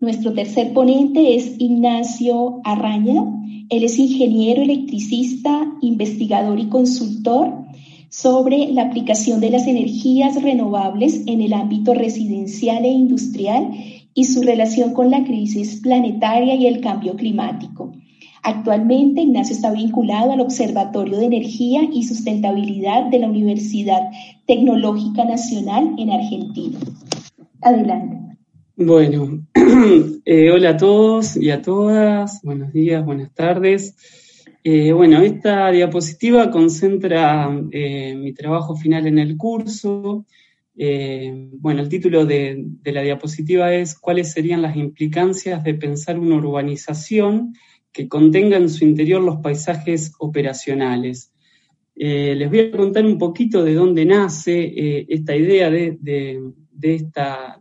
Nuestro tercer ponente es Ignacio Arraña. Él es ingeniero electricista, investigador y consultor sobre la aplicación de las energías renovables en el ámbito residencial e industrial y su relación con la crisis planetaria y el cambio climático. Actualmente, Ignacio está vinculado al Observatorio de Energía y Sustentabilidad de la Universidad Tecnológica Nacional en Argentina. Adelante. Bueno, eh, hola a todos y a todas, buenos días, buenas tardes. Eh, bueno, esta diapositiva concentra eh, mi trabajo final en el curso. bueno, el título de, la diapositiva es ¿Cuáles serían las implicancias de pensar una urbanización que contenga en su interior los paisajes operacionales? les voy a contar un poquito de dónde nace esta idea de, de esta,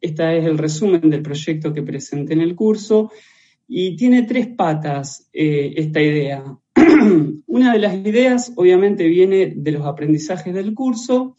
este es el resumen del proyecto que presenté en el curso y tiene tres patas eh, esta idea. Una de las ideas obviamente viene de los aprendizajes del curso.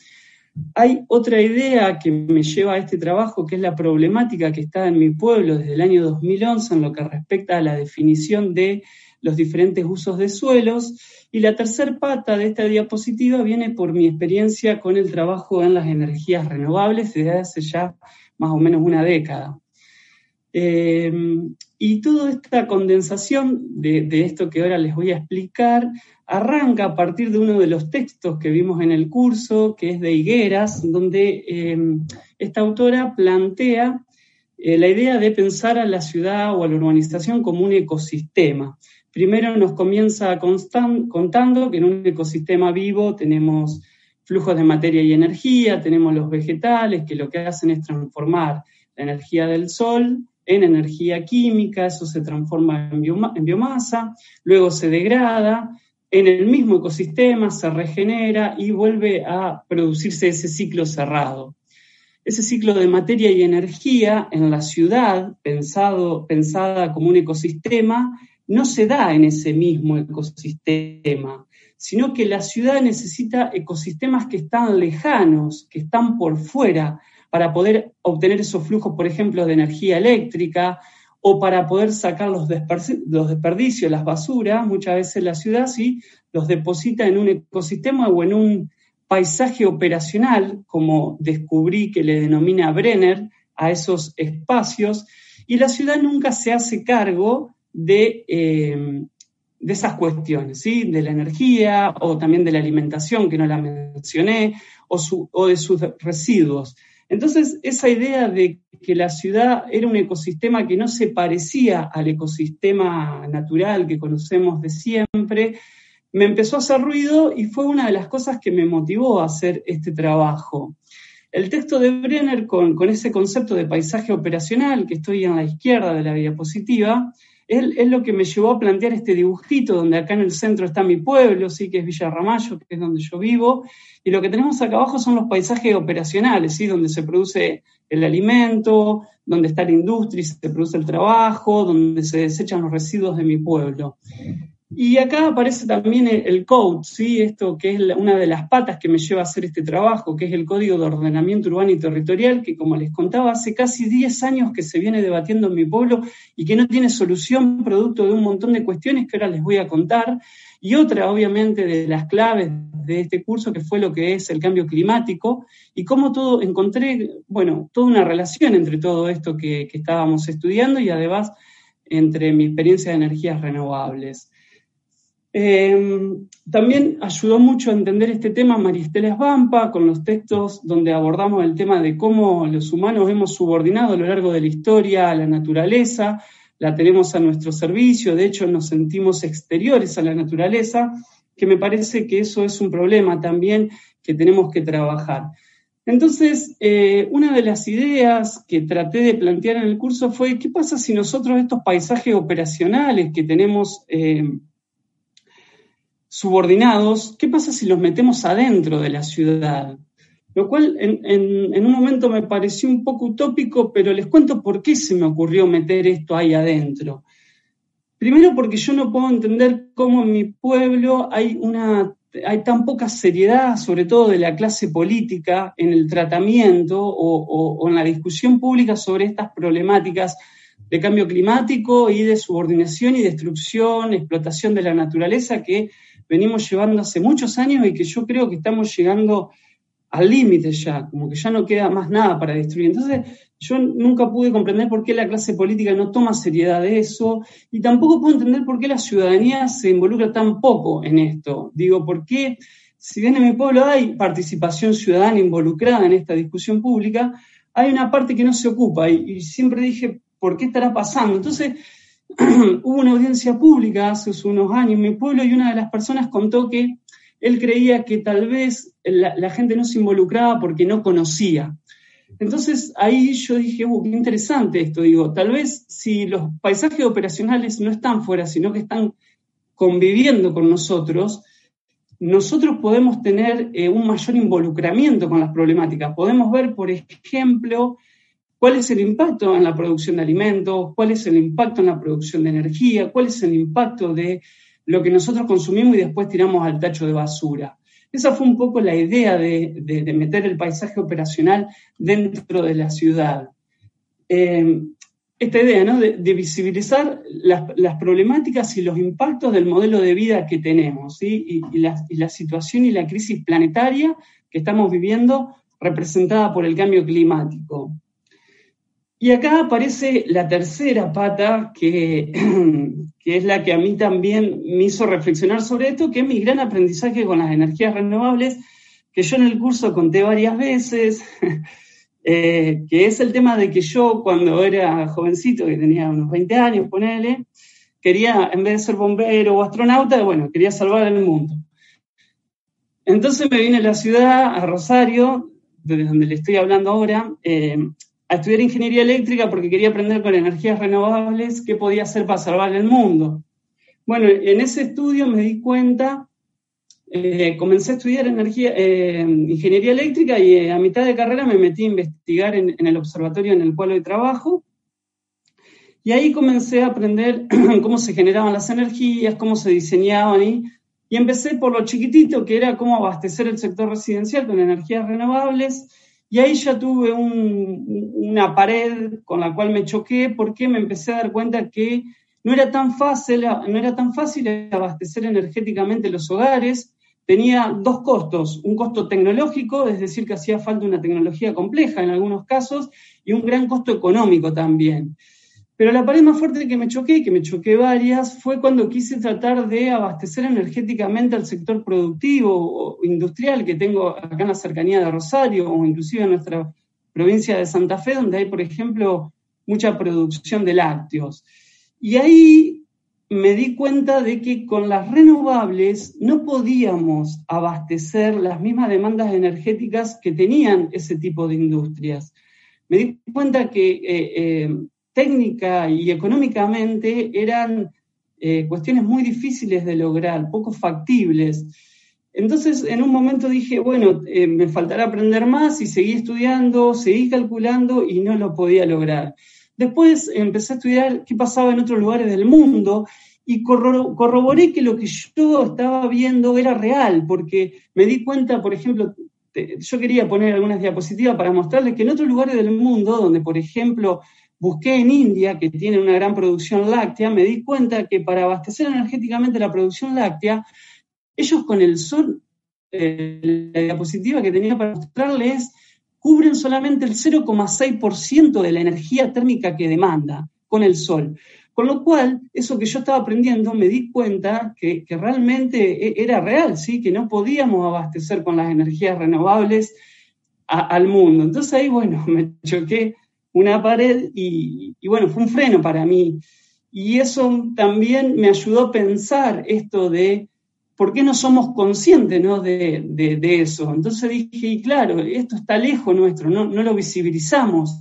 Hay otra idea que me lleva a este trabajo, que es la problemática que está en mi pueblo desde el año 2011 en lo que respecta a la definición de los diferentes usos de suelos. Y la tercera pata de esta diapositiva viene por mi experiencia con el trabajo en las energías renovables desde hace ya más o menos una década. Eh, y toda esta condensación de, esto que ahora les voy a explicar arranca a partir de uno de los textos que vimos en el curso, que es de Higueras, donde eh, esta autora plantea eh, la idea de pensar a la ciudad o a la urbanización como un ecosistema. Primero nos comienza contando que en un ecosistema vivo tenemos flujos de materia y energía, tenemos los vegetales que lo que hacen es transformar la energía del sol en energía química, eso se transforma en, biomasa, luego se degrada, en el mismo ecosistema se regenera y vuelve a producirse ese ciclo cerrado. Ese ciclo de materia y energía en la ciudad, pensado, pensada como un ecosistema, no se da en ese mismo ecosistema, sino que la ciudad necesita ecosistemas que están lejanos, que están por fuera, para poder obtener esos flujos, por ejemplo, de energía eléctrica o para poder sacar los, desperdicios, las basuras. Muchas veces la ciudad sí los deposita en un ecosistema o en un paisaje operacional, como descubrí que le denomina Brenner a esos espacios, y la ciudad nunca se hace cargo de, eh, de esas cuestiones, ¿sí? de la energía o también de la alimentación, que no la mencioné, o, o de sus residuos. Entonces, esa idea de que la ciudad era un ecosistema que no se parecía al ecosistema natural que conocemos de siempre, me empezó a hacer ruido y fue una de las cosas que me motivó a hacer este trabajo. El texto de Brenner con, con ese concepto de paisaje operacional, que estoy en la izquierda de la diapositiva, es, lo que me llevó a plantear este dibujito, donde acá en el centro está mi pueblo, sí, que es Villa Ramallo, que es donde yo vivo, y lo que tenemos acá abajo son los paisajes operacionales, ¿sí? donde se produce el alimento, donde está la industria y se produce el trabajo, donde se desechan los residuos de mi pueblo. Y acá aparece también el, code, ¿sí? esto que es una de las patas que me lleva a hacer este trabajo, que es el Código de Ordenamiento Urbano y Territorial, que como les contaba, hace casi 10 años que se viene debatiendo en mi pueblo y que no tiene solución producto de un montón de cuestiones que ahora les voy a contar. Y otra, obviamente, de las claves de este curso, que fue lo que es el cambio climático, y cómo todo, encontré, bueno, toda una relación entre todo esto que, que estábamos estudiando y además entre mi experiencia de energías renovables. Em, también ayudó mucho a entender este tema Maristela Esbampa con los textos donde abordamos el tema de cómo los humanos hemos subordinado a lo largo de la historia a la naturaleza, la tenemos a nuestro servicio, de hecho nos sentimos exteriores a la naturaleza, que me parece que eso es un problema también que tenemos que trabajar. Entonces, eh, una de las ideas que traté de plantear en el curso fue, ¿qué pasa si nosotros estos paisajes operacionales que tenemos eh, subordinados, ¿qué pasa si los metemos adentro de la ciudad? Lo cual en, un momento me pareció un poco utópico, pero les cuento por qué se me ocurrió meter esto ahí adentro. Primero porque yo no puedo entender cómo en mi pueblo hay una hay tan poca seriedad, sobre todo de la clase política, en el tratamiento o, en la discusión pública sobre estas problemáticas de cambio climático y de subordinación y destrucción, explotación de la naturaleza que venimos llevando hace muchos años y que yo creo que estamos llegando al límite ya, como que ya no queda más nada para destruir. Entonces, yo nunca pude comprender por qué la clase política no toma seriedad de eso y tampoco puedo entender por qué la ciudadanía se involucra tan poco en esto. Digo, ¿por qué, si bien en mi pueblo hay participación ciudadana involucrada en esta discusión pública, hay una parte que no se ocupa y, siempre dije, ¿por qué estará pasando? Entonces, hubo una audiencia pública hace unos años en mi pueblo y una de las personas contó que él creía que tal vez la, gente no se involucraba porque no conocía. Entonces ahí yo dije, uh, qué interesante esto, digo, tal vez si los paisajes operacionales no están fuera, sino que están conviviendo con nosotros, nosotros podemos tener eh, un mayor involucramiento con las problemáticas. Podemos ver, por ejemplo, cuál es el impacto en la producción de alimentos, cuál es el impacto en la producción de energía, cuál es el impacto de lo que nosotros consumimos y después tiramos al tacho de basura. Esa fue un poco la idea de, meter el paisaje operacional dentro de la ciudad. Eh, esta idea ¿no? de, visibilizar las, problemáticas y los impactos del modelo de vida que tenemos y, la, situación y la crisis planetaria que estamos viviendo representada por el cambio climático. Y acá aparece la tercera pata, que, que, es la que a mí también me hizo reflexionar sobre esto, que es mi gran aprendizaje con las energías renovables, que yo en el curso conté varias veces, eh, que es el tema de que yo cuando era jovencito, que tenía unos 20 años, ponele, quería, en vez de ser bombero o astronauta, bueno, quería salvar el mundo. Entonces me vine a la ciudad, a Rosario, desde donde le estoy hablando ahora, eh, a estudiar ingeniería eléctrica porque quería aprender con energías renovables qué podía hacer para salvar el mundo. Bueno, en ese estudio me di cuenta, eh, comencé a estudiar energía, eh, ingeniería eléctrica y eh, a mitad de carrera me metí a investigar en, el observatorio en el cual hoy trabajo. Y ahí comencé a aprender cómo se generaban las energías, cómo se diseñaban y, y empecé por lo chiquitito que era cómo abastecer el sector residencial con energías renovables y ahí ya tuve una pared con la cual me choqué porque me empecé a dar cuenta que no era tan fácil, no era tan fácil abastecer energéticamente los hogares. Tenía dos costos, un costo tecnológico, es decir, que hacía falta una tecnología compleja en algunos casos, y un gran costo económico también. Pero la pared más fuerte que me choqué, que me choqué varias, fue cuando quise tratar de abastecer energéticamente al sector productivo o industrial que tengo acá en la cercanía de Rosario o inclusive en nuestra provincia de Santa Fe, donde hay, por ejemplo, mucha producción de lácteos. Y ahí me di cuenta de que con las renovables no podíamos abastecer las mismas demandas energéticas que tenían ese tipo de industrias. Me di cuenta que eh, eh, técnica y económicamente eran eh, cuestiones muy difíciles de lograr, poco factibles. Entonces, en un momento dije, bueno, eh, me faltará aprender más y seguí estudiando, seguí calculando y no lo podía lograr. Después empecé a estudiar qué pasaba en otros lugares del mundo y corroboré que lo que yo estaba viendo era real, porque me di cuenta, por ejemplo, yo quería poner algunas diapositivas para mostrarles que en otros lugares del mundo, donde por ejemplo busqué en India, que tiene una gran producción láctea, me di cuenta que para abastecer energéticamente la producción láctea, ellos con el sol, eh, la diapositiva que tenía para mostrarles, cubren solamente el 0,6% de la energía térmica que demanda con el sol. Con lo cual, eso que yo estaba aprendiendo, me di cuenta que, realmente e, era real, ¿sí? que no podíamos abastecer con las energías renovables al mundo. Entonces ahí, bueno, me choqué una pared y, bueno, fue un freno para mí. Y eso también me ayudó a pensar esto de por qué no somos conscientes ¿no? De, de, eso. Entonces dije, claro, esto está lejos nuestro, no, no lo visibilizamos.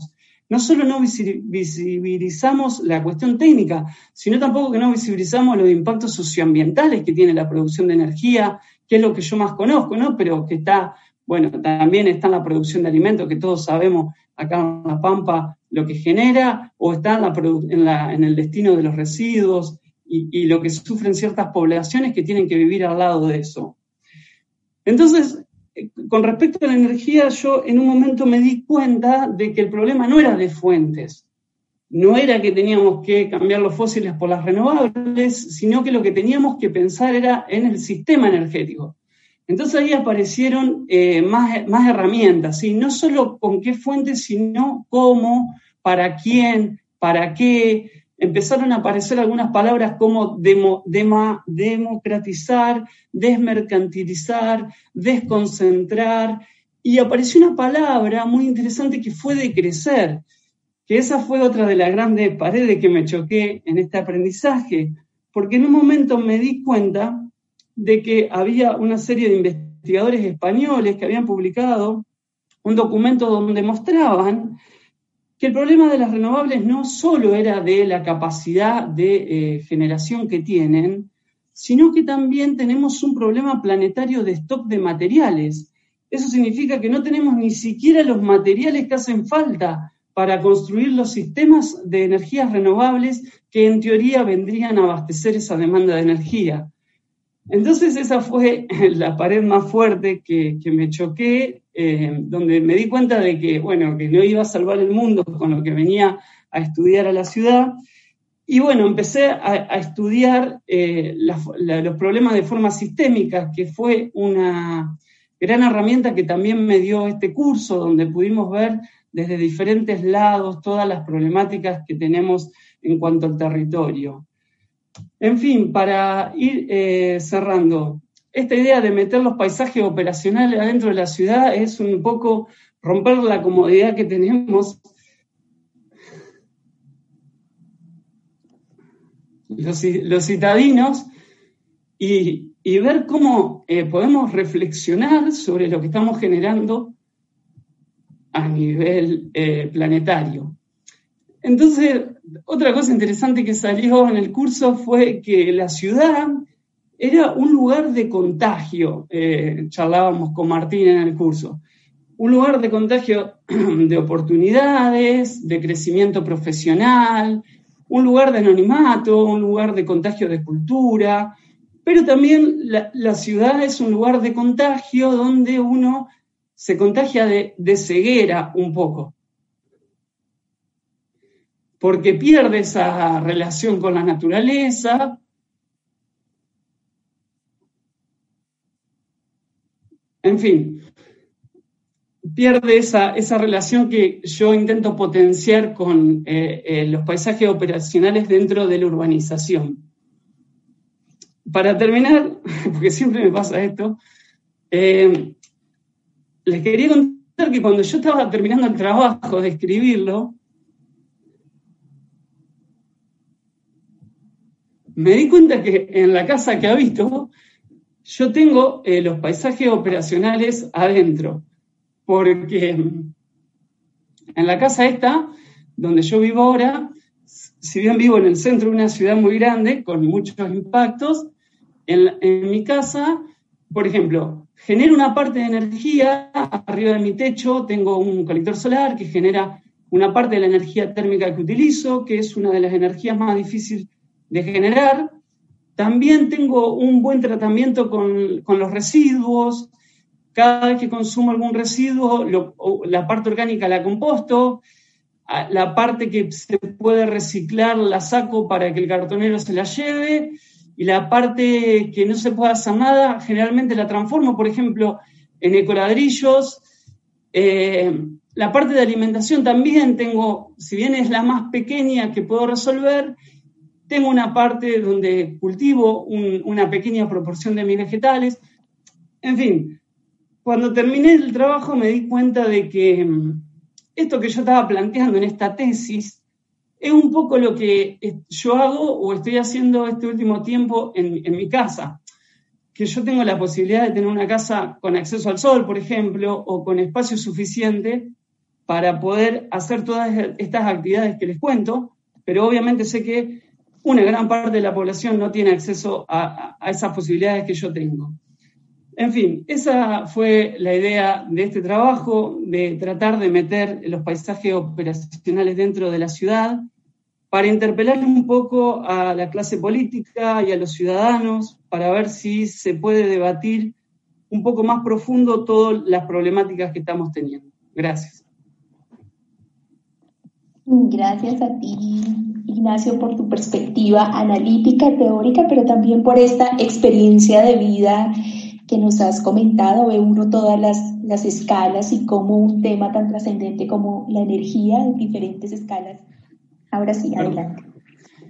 No solo no visibilizamos la cuestión técnica, sino tampoco que no visibilizamos los impactos socioambientales que tiene la producción de energía, que es lo que yo más conozco, ¿no? Pero que está, bueno, también está en la producción de alimentos, que todos sabemos acá en La Pampa lo que genera o está en, la, en, el destino de los residuos y, lo que sufren ciertas poblaciones que tienen que vivir al lado de eso. Entonces, con respecto a la energía, yo en un momento me di cuenta de que el problema no era de fuentes, no era que teníamos que cambiar los fósiles por las renovables, sino que lo que teníamos que pensar era en el sistema energético. Entonces ahí aparecieron eh, más, más, herramientas, ¿sí? no solo con qué fuentes, sino cómo, para quién, para qué. Empezaron a aparecer algunas palabras como democratizar, desmercantilizar, desconcentrar, y apareció una palabra muy interesante que fue decrecer que esa fue otra de las grandes paredes que me choqué en este aprendizaje, porque en un momento me di cuenta de que había una serie de investigadores españoles que habían publicado un documento donde mostraban que el problema de las renovables no solo era de la capacidad de eh, generación que tienen, sino que también tenemos un problema planetario de stock de materiales. Eso significa que no tenemos ni siquiera los materiales que hacen falta para construir los sistemas de energías renovables que en teoría vendrían a abastecer esa demanda de energía. Entonces esa fue la pared más fuerte que, me choqué, eh, donde me di cuenta de que, bueno, que no iba a salvar el mundo con lo que venía a estudiar a la ciudad. Y bueno, empecé a, estudiar eh, los problemas de forma sistémica, que fue una gran herramienta que también me dio este curso, donde pudimos ver desde diferentes lados todas las problemáticas que tenemos en cuanto al territorio. En fin, para ir eh, cerrando, esta idea de meter los paisajes operacionales adentro de la ciudad es un poco romper la comodidad que tenemos los, citadinos y, ver cómo eh, podemos reflexionar sobre lo que estamos generando a nivel eh, planetario. Entonces, otra cosa interesante que salió en el curso fue que la ciudad era un lugar de contagio, eh, charlábamos con Martín en el curso, un lugar de contagio de oportunidades, de crecimiento profesional, un lugar de anonimato, un lugar de contagio de cultura, pero también la, la ciudad es un lugar de contagio donde uno se contagia de, ceguera un poco, porque pierde esa relación con la naturaleza, en fin, pierde esa, esa, relación que yo intento potenciar con eh, eh, los paisajes operacionales dentro de la urbanización. Para terminar, porque siempre me pasa esto, eh, les quería contar que cuando yo estaba terminando el trabajo de escribirlo, me di cuenta que en la casa que habito, yo tengo eh, los paisajes operacionales adentro, porque en la casa esta, donde yo vivo ahora, si bien vivo en el centro de una ciudad muy grande, con muchos impactos, en mi casa, por ejemplo, genero una parte de energía arriba de mi techo, tengo un colector solar que genera una parte de la energía térmica que utilizo, que es una de las energías más difíciles de generar. También tengo un buen tratamiento con, los residuos. Cada vez que consumo algún residuo, la parte orgánica la composto, la parte que se puede reciclar la saco para que el cartonero se la lleve y la parte que no se puede hacer nada, generalmente la transformo, por ejemplo, en ecoladrillos. Eh, la parte de alimentación también tengo, si bien es la más pequeña que puedo resolver, tengo una parte donde cultivo una pequeña proporción de mis vegetales. En fin, cuando terminé el trabajo me di cuenta de que mm, esto que yo estaba planteando en esta tesis es un poco lo que yo hago o estoy haciendo este último tiempo en, mi casa. Que yo tengo la posibilidad de tener una casa con acceso al sol, por ejemplo, o con espacio suficiente para poder hacer todas estas actividades que les cuento, pero obviamente sé que una gran parte de la población no tiene acceso a, esas posibilidades que yo tengo. En fin, esa fue la idea de este trabajo, de tratar de meter los paisajes operacionales dentro de la ciudad, para interpelar un poco a la clase política y a los ciudadanos, para ver si se puede debatir un poco más profundo todas las problemáticas que estamos teniendo. Gracias. Gracias a ti, Ignacio, por tu perspectiva analítica, teórica, pero también por esta experiencia de vida que nos has comentado. Ve uno todas las, las escalas y cómo un tema tan trascendente como la energía en diferentes escalas. Ahora sí, adelante.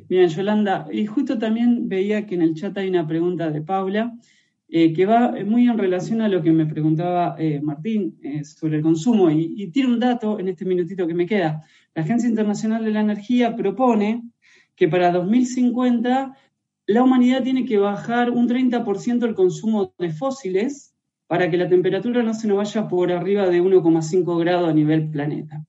Bien, Yolanda, y justo también veía que en el chat hay una pregunta de Paula. Eh, que va muy en relación a lo que me preguntaba eh, Martín eh, sobre el consumo. Y, y, tiene un dato en este minutito que me queda. La Agencia Internacional de la Energía propone que para 2050 la humanidad tiene que bajar un 30% el consumo de fósiles para que la temperatura no se nos vaya por arriba de 1,5 grados a nivel planeta.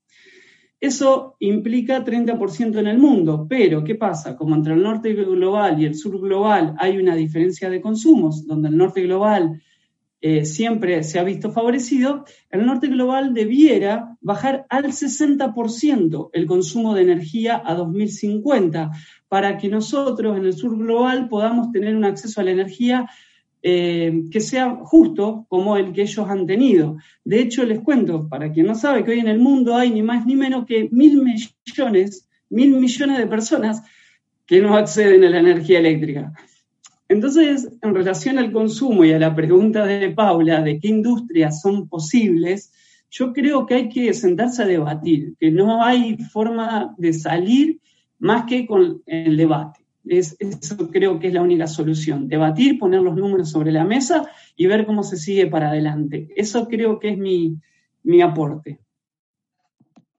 Eso implica 30% en el mundo, pero ¿qué pasa? Como entre el norte global y el sur global hay una diferencia de consumos, donde el norte global eh, siempre se ha visto favorecido, el norte global debiera bajar al 60% el consumo de energía a 2050, para que nosotros en el sur global podamos tener un acceso a la energía eh, que sea justo como el que ellos han tenido. De hecho, les cuento, para quien no sabe, que hoy en el mundo hay ni más ni menos que mil millones, mil millones de personas que no acceden a la energía eléctrica. Entonces, en relación al consumo y a la pregunta de Paula de qué industrias son posibles, yo creo que hay que sentarse a debatir, que no hay forma de salir más que con el debate. Es, eso creo que es la única solución. Debatir, poner los números sobre la mesa y ver cómo se sigue para adelante. Eso creo que es mi, mi aporte.